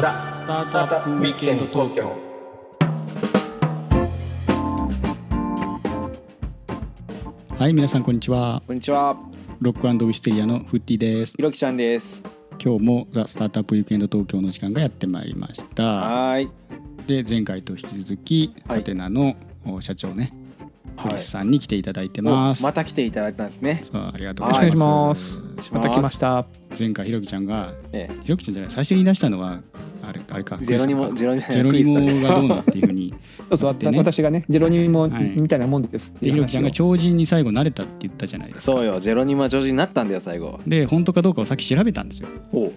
ザ・スタートアップウィークエンド東京はい皆さんこんにちは。こんにちは、ロックウィステリアのフッティです。ひろきちゃんです。今日もザ・スタートアップウィークエンド東京の時間がやってまいりました。はーい。で前回と引き続きはい。ハテナのお社長ねクはいリスさんに来ていただいてます、おまた来ていただいたんですね。そうありがとうごはいざいます、しまた来ました。前回ひろきちゃんがえひろきちゃんじゃない最初に言い出したのはあれあれかえ、ゼロニモ、クリスゼロニモ、さんかジェロニモクリスさんがどうのっていうふうに。そうそう、でね。私がね。ジェロニモはい。みたいなもんですってでひろきちゃんが超人に最後慣れたって言ったじゃないですか。そうよ、ゼロニモは女子になったんだよ、最後。で本当かどうかをさっき調べたんですよ。お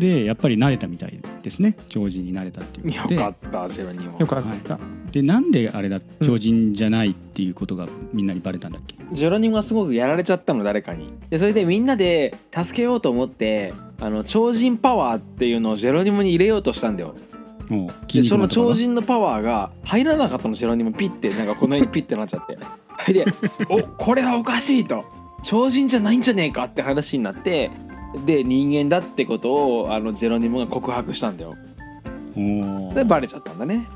でやっぱり慣れたみたいですね超人になれたっていうよかった、ゼロニモ。よかった、でなんであれだ超人じゃないっていうことがみんなにバレたんだっけ、ジェロニモがすごくやられちゃったの、誰かに。で、それでみんなで助けようと思って、あの超人パワーっていうのをジェロニモに入れようとしたんだよ。で、その超人のパワーが入らなかったの、ジェロニモピッて、なんかこの辺にピッてなっちゃって。はいで、おこれはおかしいと。超人じゃないんじゃねえかって話になってで人間だってことをあのジェロニモが告白したんだよ。でバレちゃったんだね。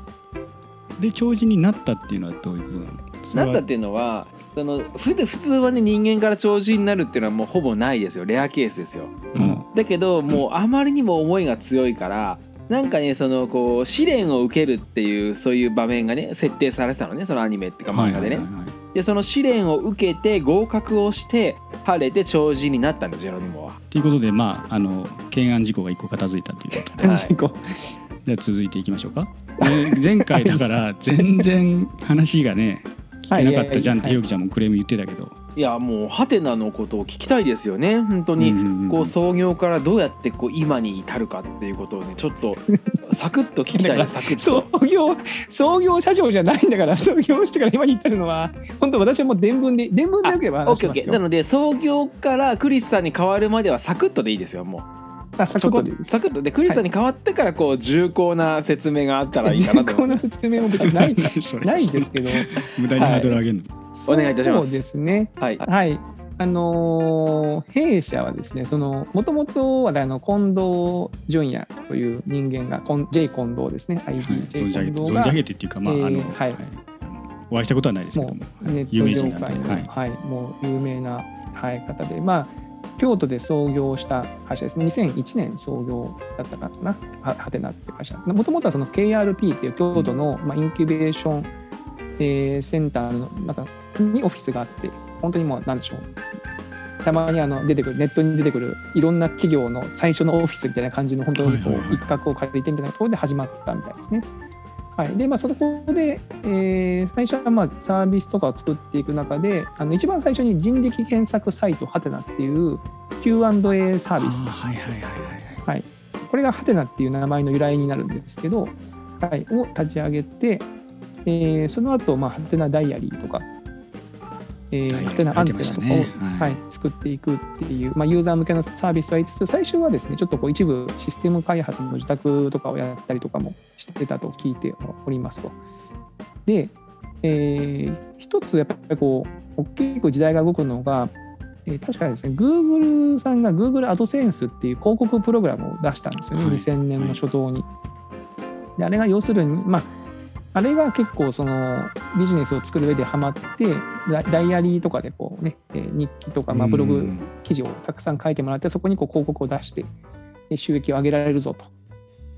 で超人になったっていうのはどういうことなの？なったっていうのはそのふで普通はね人間から超人になるっていうのはもうほぼないですよ。レアケースですよ。うん。だけどもうあまりにも思いが強いからなんかねそのこう試練を受けるっていうそういう場面がね設定されてたのねそのアニメっていうか漫画でね、はいはいはいはい。でその試練を受けて合格をして晴れて超人になったんだジェロニモは。ということでまああの懸案事項が一個片付いたということで。はい。じゃあ続いていきましょうか。で前回だから全然話がね聞けなかったじゃんってはいひろきちゃんもクレーム言ってたけどいやもうハテナのことを聞きたいですよね。本当に、こう創業からどうやってこう今に至るかっていうことをねちょっと サクッと聞きたいサクッ創と。業創業社長じゃないんだから 創業してから今に至るのは。本当私はもう伝聞で伝聞でよければオッケーオッケー。なので創業からクリスさんに変わるまではサクッとでいいですよもう。あサクッとでクッと。でクリスさんに変わってからこう重厚な説明があったらいいかなと重厚な説明も別にない ないですけど。無駄にハードル上げるの、お願いいたします。そうですね。はい。はい。あのー弊社はですね、そのもともとはあの近藤淳也という人間が、J 近藤ですね、はい、ID J 存じ上げて近藤が存じ上げてっていうかまあ、えーあの、はい。お会いしたことはないですけども。ネッ有名ト業界の、人なんで。ははい。い。もう有名な、はい、方で、まあ、京都で創業した会社ですね、2001年創業だったかな、ははてなって会社。もともとはその KRP っていう京都の、まあ、インキュベーション、えーセンターの中にオフィスがあって、本当にもう、なんでしょう。たまにあの出てくるネットに出てくるいろんな企業の最初のオフィスみたいな感じの本当にこう一角を借りてみたいなところで始まったみたいですね。はい、でまあそこで、えー最初はまあサービスとかを作っていく中であの一番最初に人力検索サイトハテナっていう Q&A サービス。あはいはいはい。はい。これがハテナっていう名前の由来になるんですけど、はい、を立ち上げて、えーその後、まあハテナダイアリーとか、えーー、ハテナアンテナとかを、ねははいい作っていくっていう、まあ、ユーザー向けのサービスは言いつつ最初はですねちょっとこう一部システム開発の自宅とかをやったりとかもしてたと聞いておりますと。で、えー一つやっぱりこう大きく時代が動くのが、えー確かですね Google さんが Google アドセンスっていう広告プログラムを出したんですよね、はい2000年の初頭に。であれが要するにまああれが結構そのビジネスを作る上でハマってダダイアリーとかでこうね、えー日記とかまあブログうん。記事をたくさん書いてもらってそこにこう広告を出してで収益を上げられるぞと。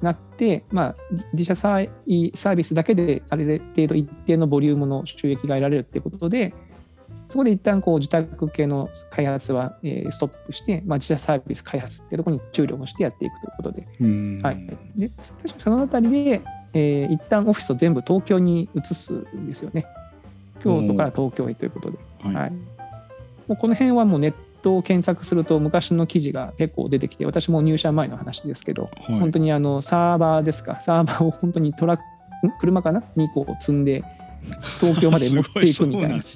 なって、まあ、自自社サーサービスだけである程度一定のボリュームの収益が得られるっていうことでそこで一旦こう自宅系の開発は、えーストップして、まあ、自社サービス開発っていうところに注力をしてやっていくということで。うん。はい、で確かそのあたりで、えー一旦オフィスを全部東京に移すんですよね。京都から東京へということで。はい。はい、もうこの辺はもうネットを検索すると昔の記事が結構出てきて、私も入社前の話ですけど、はい。本当にあのサーバーですか、サーバーを本当にトラック、ん車かな ?2 個積んで、東京まで持っていくみたいな。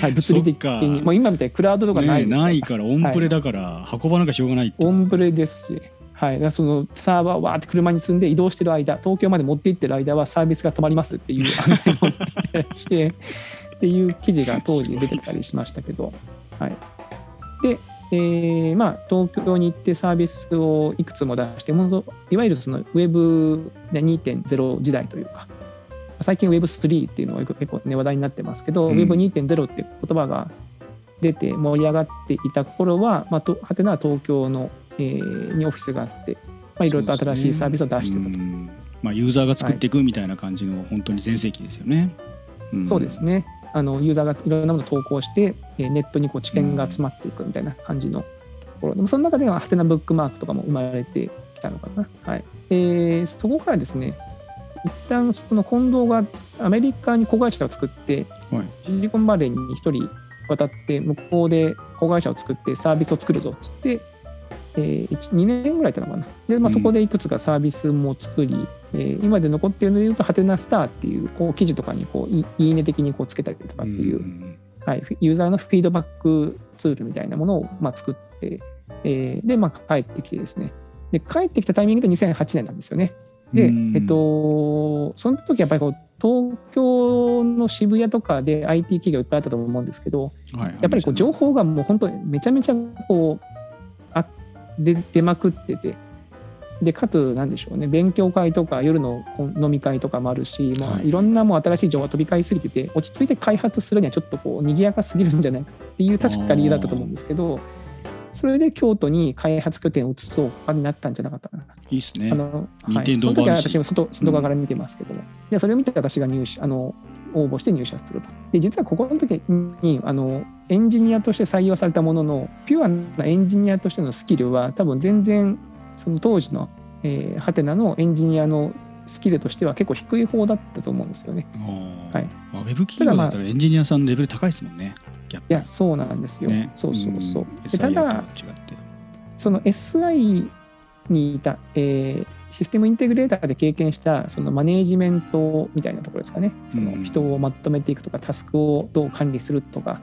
はい、物理的に、もう今みたいにクラウドとかないねですないからオンプレだから運ばなきゃしょうがないオンブレですし、はい、そのサーバーをわーって車に積んで移動してる間、東京まで持って行ってる間はサービスが止まりますっていう 案内をして、っていう記事が当時出てたりしましたけど、はい。で、えーまあ、東京に行ってサービスをいくつも出して、ものいわゆるそのウェブで2.0時代というか、最近 Web3 っていうのが結構、ね、話題になってますけど、うん。Web2.0 っていう言葉が出て盛り上がっていた頃は、まあ、とはてなは東京の、えーにオフィスがあって、まあ、いろいろと新しいサービスを出してたと。うんまあ、ユーザーが作っていくみたいな感じの本当に全盛期ですよね。んそうですね。あのユーザーがいろんなものを投稿して、えーネットにこう知見が詰まっていくみたいな感じのところでもその中ではハテナブックマークとかも生まれてきたのかな。はいえーそこからですね、一旦その近藤がアメリカに子会社を作って、はいシリコンバレーに一人渡って、向こうで子会社を作ってサービスを作るぞっつって、えー、2年ぐらいだったのかな。で、まあ、うんそこでいくつかサービスも作り、えー今で残っているので言うと、ハテナスターっていうこう記事とかにこういいいね的にこうつけたりとかっていう、んはい、ユーザーのフィードバックツールみたいなものをまあ作って、えーで、まあ、帰ってきてですね。で、帰ってきたタイミングで2008年なんですよね。で、うんえっと、その時やっぱりこう東京の渋谷とかで IT 企業いっぱいあったと思うんですけど、はいやっぱりこう情報がもう本当にめちゃめちゃこうあ出出まくってて、でかつ、なんでしょうね、勉強会とか夜の飲み会とかもあるし、まあ、はい。いろんなもう新しい情報が飛び交いすぎてて、落ち着いて開発するにはちょっとこう賑やかすぎるんじゃないかっていう確か理由だったと思うんですけど、それで京都に開発拠点を移そうかになったんじゃなかったかな。いいですね。あ。のはい、その時は私も外外側から見てますけども、でそれを見て私が入社あの応募して入社すると。で実はここの時にあのエンジニアとして採用されたもののピュアなエンジニアとしてのスキルは多分全然その当時の、えーハテナのエンジニアのスキルとしては結構低い方だったと思うんですよね。はいまあ、ウェブ企業だったらエンジニアさんのレベル高いですもんね。逆いやそうなんですよ。ね、そうそうそう。んでただ。その SI にいた、えーシステムインテグレーターで経験したそのマネージメントみたいなところですかね、そうん。の人をまとめていくとか、タスクをどう管理するとか、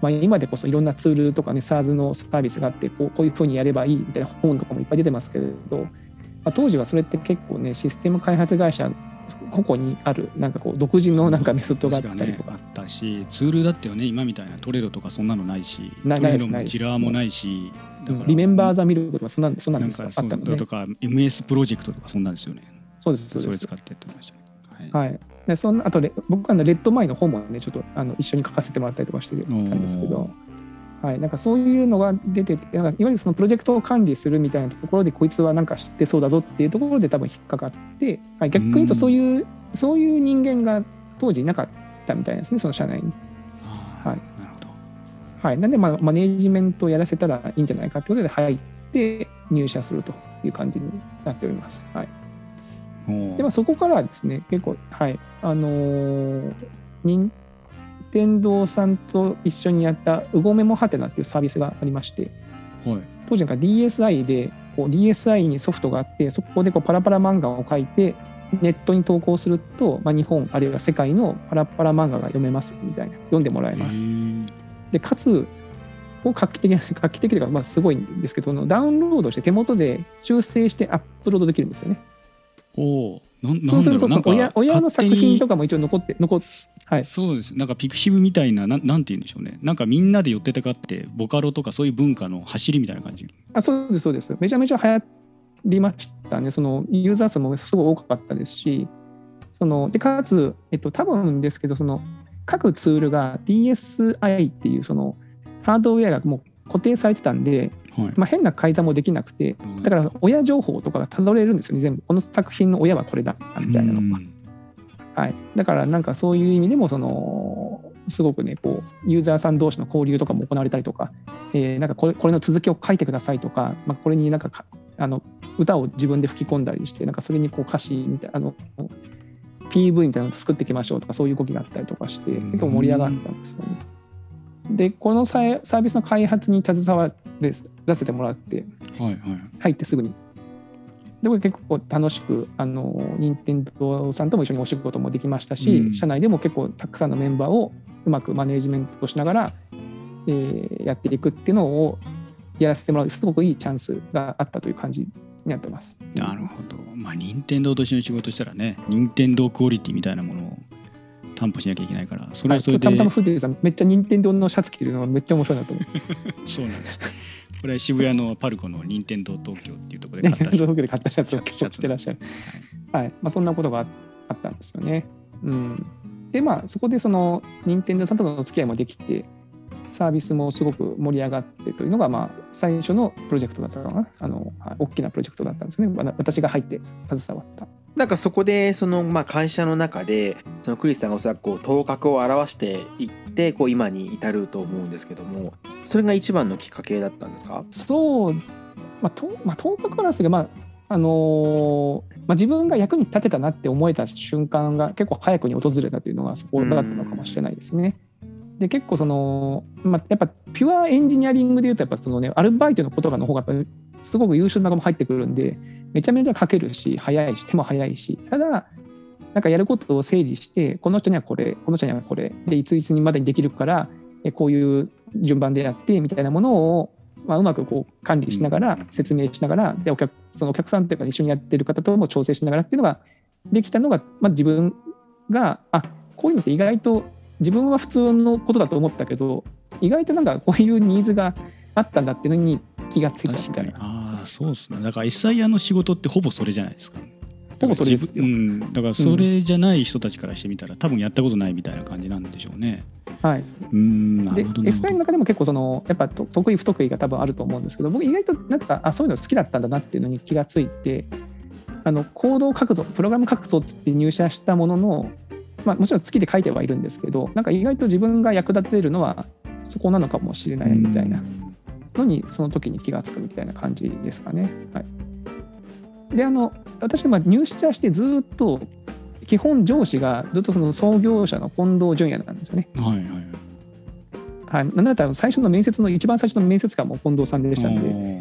まあ、今でこそいろんなツールとかね、SARS のサービスがあってこう、こういうふうにやればいいみたいな本とかもいっぱい出てますけれど、まあ、当時はそれって結構ね、システム開発会社個々にある、なんかこう、独自のなんかメソッドがあっ確たりとか、ね、あったしツールだってよね今みたいなトレロとかそんなのないしなトレロもないですないです。ジラーもないしリメンバー・ザ・ミルクとか、そん。なんそんなんなんかあったのねと。か MS プロジェクトとかそんなんですよね。そうです、そうです。それ使。ってやってましたね。はい。はい、でそんなあとレ僕はあのレッドマインの本もねちょっとあの一緒に書かせてもらったりとかしてたんですけど、はい、なんかそういうのが出ててなんかいわゆるそのプロジェクトを管理するみたいなところでこいつはなんか知ってそうだぞっていうところで多分引っかかって、はい、逆に言うとそういうそういう人間が当時いなかったみたいですねその社内に。はいはい、なんで、まあ、マネージメントをやらせたらいいんじゃないかってことで入って入社するという感じになっております。はい。でまあ、そこからはですね、結構、はい、あのー、任天堂さんと一緒にやったうごめもはてなっていうサービスがありまして、はい。当時なんか DSI で、こう DSI にソフトがあって、そこでこうパラパラ漫画を書いて、ネットに投稿すると、まあ、日本あるいは世界のパラパラ漫画が読めますみたいな、読んでもらえます。で、かつ、こう画期的な、画期的というか、まあ、すごいんですけど、ダウンロードして手元で修正してアップロードできるんですよね。おおなんなそうんするとそ親親の作品とかかも一応残って残っはい。そうです。なんかピクシブみたいななんなんて言うんでしょうね。なんかみんなで寄ってたかってボカロとかそういう文化の走りみたいな感じ。あそうですそうです。めちゃめちゃ流行りましたね。そのユーザー数もすごい多かったですしそのでかつ、えっと、多分ですけどその各ツールが DSI っていうそのハードウェアがもう固定されてたんで、はい。まあ、変な改ざんもできなくてだから親情報とかがたどれるんですよね全部。この作品の親はこれだみたいなのが。うん。はい、だからなんかそういう意味でもそのすごくねこうユーザーさん同士の交流とかも行われたりとか,、えーなんかこれこれの続きを書いてくださいとか、まあ、これになんかかあの歌を自分で吹き込んだりしてなんかそれにこう歌詞みたいなあの PV みたいなのを作っていきましょうとかそういう動きがあったりとかしてうん結構盛り上がったんですよね。でこのサーサービスの開発に携わら出せてもらってはいはい入ってすぐに。でこれ結構楽しくあの任天堂さんとも一緒にお仕事もできましたし、うん社内でも結構たくさんのメンバーをうまくマネージメントしながら、えーやっていくっていうのをやらせてもらうすごくいいチャンスがあったという感じになってます。なるほどまあ任天堂としての仕事したらね任天堂クオリティみたいなものを担保しなきゃいけないからそれははいそれで、たまたまフーさんめっちゃ任天堂のシャツ着てるのがめっちゃ面白いなと思う。そうなんですこれは渋谷のパルコの任天堂東京っていうところで買った東京で買ったシャツを着てらっしゃる。はい。まあ、そんなことがああったんですよね。うん。で、まあ、そこでその、任天堂さんとの付き合いもできて、サービスもすごく盛り上がってというのが、まあ、最初のプロジェクトだったのかな。あの、はい大きなプロジェクトだったんですね。わ私が入って携わった。なんかそこでそのまあ会社の中でそのクリスさんがおそらくこう頭角を現していってこう今に至ると思うんですけどもそれが一番のきっかけだったんですか？そう、まあ、とまあ、10日からですが、まああのーまあ、自分が役に立てたなって思えた瞬間が結構早くに訪れたというのがそこだったのかもしれないですね。で結構その、まあ、やっぱピュアエンジニアリングでいうとやっぱそのねアルバイトの言葉の方がやっぱすごく優秀な子も入ってくるんでめちゃめちゃ書けるし早いし手も早いしただなんかやることを整理してこの人にはこれこの人にはこれでいついつにまでにできるからえこういう順番でやってみたいなものを、まあ、うまくこう管理しながら説明しながらでお客そのお客さんというか一緒にやってる方とも調整しながらっていうのができたのが、まあ、自分があこういうのって意外と自分は普通のことだと思ったけど意外となんかこういうニーズがあったんだっていうのに気がついたみ確かに。たいな。ああそうですね。だから SIR の仕事ってほぼそれじゃないですか。ほぼそれですよ。うん、だからそれじゃない人たちからしてみたら、多分やったことないみたいな感じなんでしょうね。はい、うんなでるほど。SI のど中でも結構そのやっぱと得意不得意が多分あると思うんですけど僕意外となんかあそういうの好きだったんだなっていうのに気がついてあのコードを書くぞプログラム書くぞって入社したものの、まあ、もちろん好きで書いてはいるんですけどなんか意外と自分が役立てるのはそこなのかもしれないみたいなうんのにその時に気がつくみたいな感じですかね。はい、であの私まあ入社してずっと基本上司がずっとその創業者の近藤淳也なんですよね。はいはいはい、なんだったら最初の面接の一番最初の面接官も近藤さんでしたん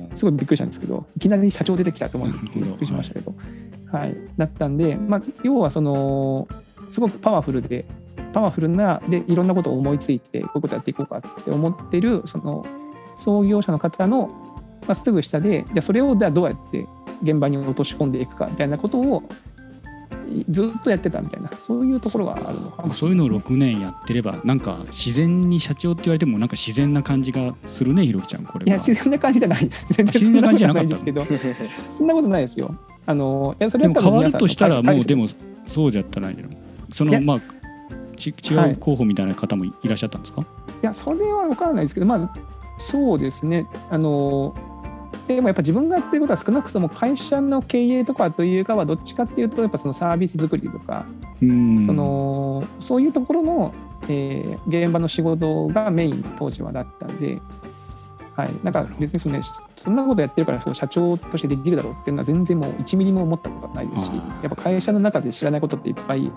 で、すごいびっくりしたんですけど、いきなり社長出てきたと思ってびっくりしましたけど、はい、だったんで、まあ、要はその、すごくパワフルで、パワフルな、で、いろんなことを思いついて、こういうことやっていこうかって思ってる、その創業者の方の、まあ、すぐ下で、じゃあそれをじゃあどうやって現場に落とし込んでいくかみたいなことをずっとやってたみたいな、そういうところがあるのかもしそういうのをれないですね6年やってればなんか自然に社長って言われてもなんか自然な感じがするねひろきちゃんこれいや、は自然な感じじゃないです。全然自然な感じじゃなかったそんですけど、そんなことないですよ。あの、いや、それでも変わるとしたらもうでも。もそうじゃったらないのそい？やのまあち違はい。う候補みたいな方もいらっしゃったんですか、いや、それは分からないですけど、まあ、そうですね。あの、でもやっぱ自分がやってることは少なくとも会社の経営とかというかはどっちかっていうとやっぱそのサービス作りとか、うん。そのそういうところの、えー現場の仕事がメイン当時はだったんで、はい、なんか別にそ,、ね、そんなことやってるからそう社長としてできるだろうっていうのは全然もう1ミリも思ったことはないですしやっぱ会社の中で知らないことっていっぱい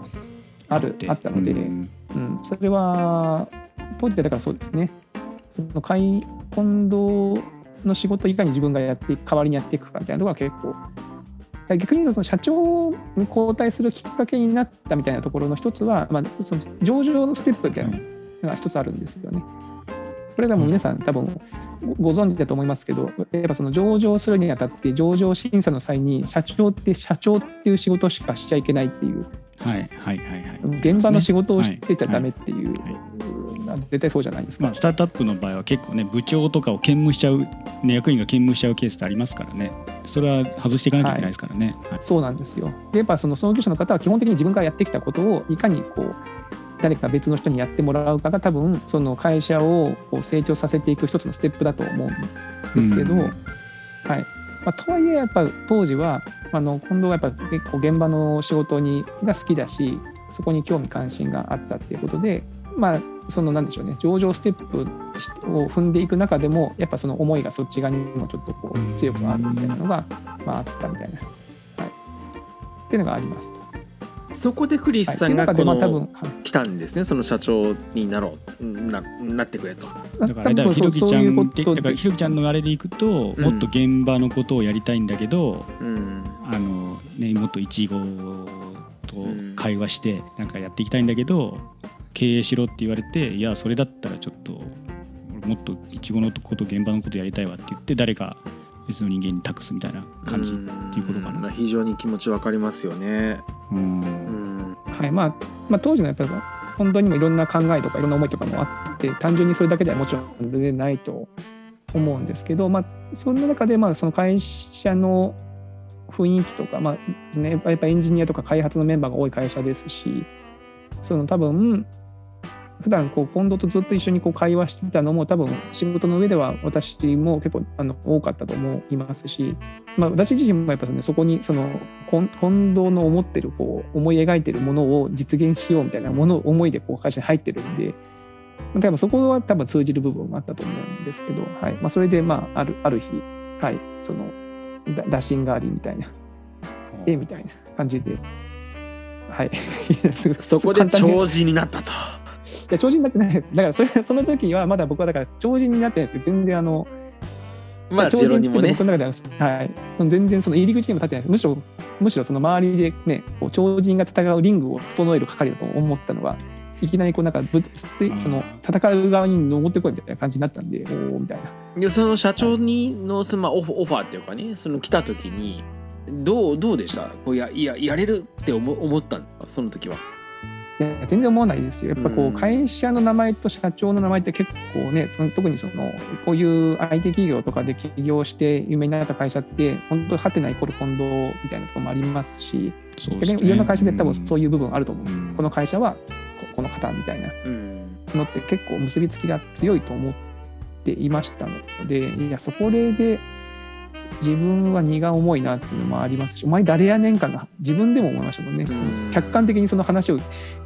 あるてあったので、うん。うん、それは当時はだからそうですね。その会近藤の仕事をいかに自分がやって代わりにやっていくかみたいなところが結構。逆に言うとその社長に交代するきっかけになったみたいなところの一つは、まあ、その上場のステップみたいなのが一つあるんですよね。これがもう皆さん多分ごご存知だと思いますけどやっぱその上場するにあたって上場審査の際に社長って社長っていう仕事しかしちゃいけないっていうはい。はいはいはい現場の仕事をしてちゃダメはいっていう、はい。絶対そうじゃないですか。まあ、スタートアップの場合は結構ね部長とかを兼務しちゃう、ね、役員が兼務しちゃうケースってありますからね。それは外していかなきゃいけないですからね、はい。そうなんですよ。で、やっぱその創業者の方は基本的に自分がやってきたことをいかにこう誰か別の人にやってもらうかが多分その会社をこう成長させていく一つのステップだと思うんですけど、うん。はいまあ、とはいえやっぱ当時はあの近藤はやっぱ結構現場の仕事にが好きだしそこに興味関心があったっていうことでまあそのなんでしょうね上場ステップを踏んでいく中でもやっぱその思いがそっち側にもちょっとこう強くあるみたいなのが、まあ、あったみたいな、はい、っていうのがありますと。そこでクリはい、スさんがこの分はい。来たんですね。その社長になろう。ななってくれと。だからひろきちゃんってだからひろきちゃんののあれでいくと、うん。もっと現場のことをやりたいんだけどうん。あの、ね、もっとイチゴと会話してなんかやっていきたいんだけど経営しろって言われていやそれだったらちょっと俺もっとイチゴのこと現場のことやりたいわって言って誰か別の人間に託すみたいな感じ。っていうことかな。まあ非常に気持ちわかりますよね。うん。うん。はい。まあまあ、当時のやっぱり本当にもいろんな考えとかいろんな思いとかもあって単純にそれだけではもちろん全然ないと思うんですけど、まあ、そんな中でまあその会社の雰囲気とか、まあね、やっぱエンジニアとか開発のメンバーが多い会社ですしその多分普段こう近藤とずっと一緒にこう会話してたのも多分仕事の上では私も結構あの多かったと思いますし、まあ、私自身もやっぱ、ね、そこにその近藤の思ってるこう思い描いてるものを実現しようみたいなものを思いでこう会社に入ってるんで多分そこは多分通じる部分もあったと思うんですけど、はい。まあ、それでまああるある日、はい、その打診がありみたいなえみたいな感じで。はい、そこで長寿になったと。いや、超人になってないです。だからそれ、その時はまだ僕はだから超人になってないですよ。全然あの、まあ、超人にもね。僕の中では、はい。全然その入り口にも立ってない。むしろ、むしろその周りでね、こう超人が戦うリングを整える係だと思ってたのが、いきなりこうなんかぶその戦う側に登ってこいみたいな感じになったんで、おおみたいな。いやその社長にのそのオフオファーっていうかね、その来た時にどうどうでした？こうやいややれるって思思ったんですかその時は。いや全然思わないですよ。やっぱこう会社の名前と社長の名前って結構ね、特にそのこういう IT 企業とかで起業して有名になった会社って本当はてないこれ近藤みたいなところもありますし、ね、いろんな会社で多分そういう部分あると思うんです。うん、この会社はこの方みたいな。のって結構結びつきが強いと思っていましたので、いやそこで自分は荷が重いなっていうのもありますしお前誰やねんかな自分でも思いましたもんね、ん、客観的にその話を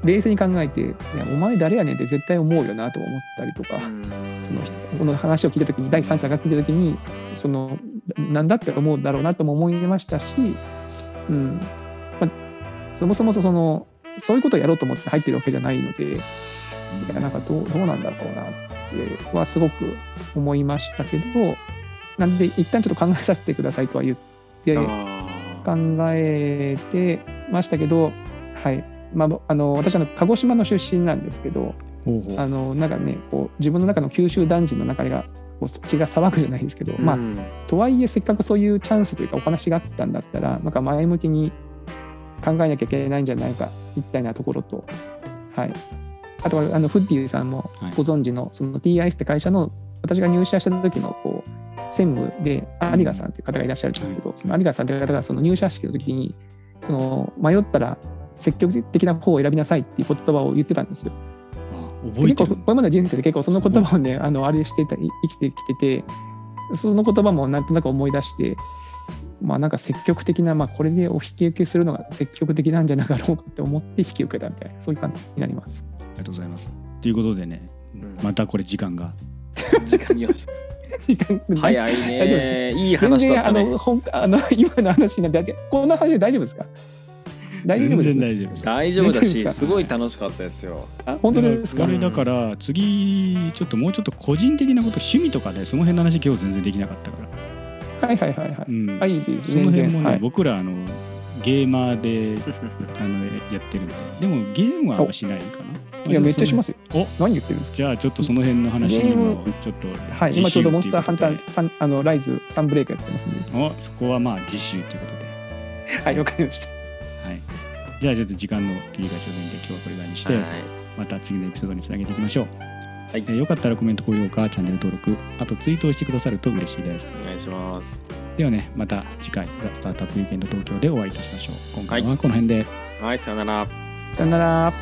冷静に考えてお前誰やねんって絶対思うよなと思ったりとか、その人この話を聞いた時に第三者が聞いた時にそのなんだって思うだろうなとも思いましたし、うん。まあ、そもそもそのそういうことをやろうと思って入ってるわけじゃないのでいやなんかどうどうなんだろうなってはすごく思いましたけどなんで一旦ちょっと考えさせてくださいとは言って考えてましたけど、はい。まあ、あの私は鹿児島の出身なんですけどあのなんかねこう自分の中の九州男児の中がこう血が騒ぐじゃないですけど、うん、まあとはいえせっかくそういうチャンスというかお話があったんだったらなんか前向きに考えなきゃいけないんじゃないかみたいなところと、はい、あとはあのフッディさんもご存知のその TIS って会社の私が入社した時のこう専務で有賀さんっていう方がいらっしゃるんですけど、その有賀さんという方がその入社式の時にその迷ったら積極的な方を選びなさいっていう言葉を言ってたんですよ。覚えてるこれまで人生で結構その言葉をねあのあれしてた生きてきててその言葉もなんとなく思い出してまあなんか積極的な、まあ、これでお引き受けするのが積極的なんじゃなかろうかって思って引き受けたみたいなそういう感じになります。ありがとうございます。ということでね、またこれ時間が。時間よし時間早いね。いい話だった、ね、あの本あの今の話になってこんな話で大丈夫ですか？大丈夫です？大丈夫大丈夫だしすごい楽しかったですよ。あ本当ですか？これだから次ちょっともうちょっと個人的なこと趣味とかでその辺の話今日全然できなかったから。はいはいはいはい、うん、あいいですいいです。その辺もね、はい、僕らあのゲーマーであのやってるんで。でもゲームはしないかないやめっちゃしますよ。お何言ってるんですか？じゃあちょっとその辺の話にもちょっとはい今ちょうどモンスターハンターあのライズサンブレイクやってますんで。おそこはまあ実習ということで。はいわかりました。はい。じゃあちょっと時間の切り替えちょうどいいんで今日はこれぐらいにして、はい、また次のエピソードにつなげていきましょう。はい、えー、よかったらコメント高評価チャンネル登録あとツイートをしてくださると嬉しいです。お願いします。ではねまた次回「ザ・スタートアップウィーケンド東京でお会いいたしましょう。今回はこの辺で。はい、はい、さよなら。さよなら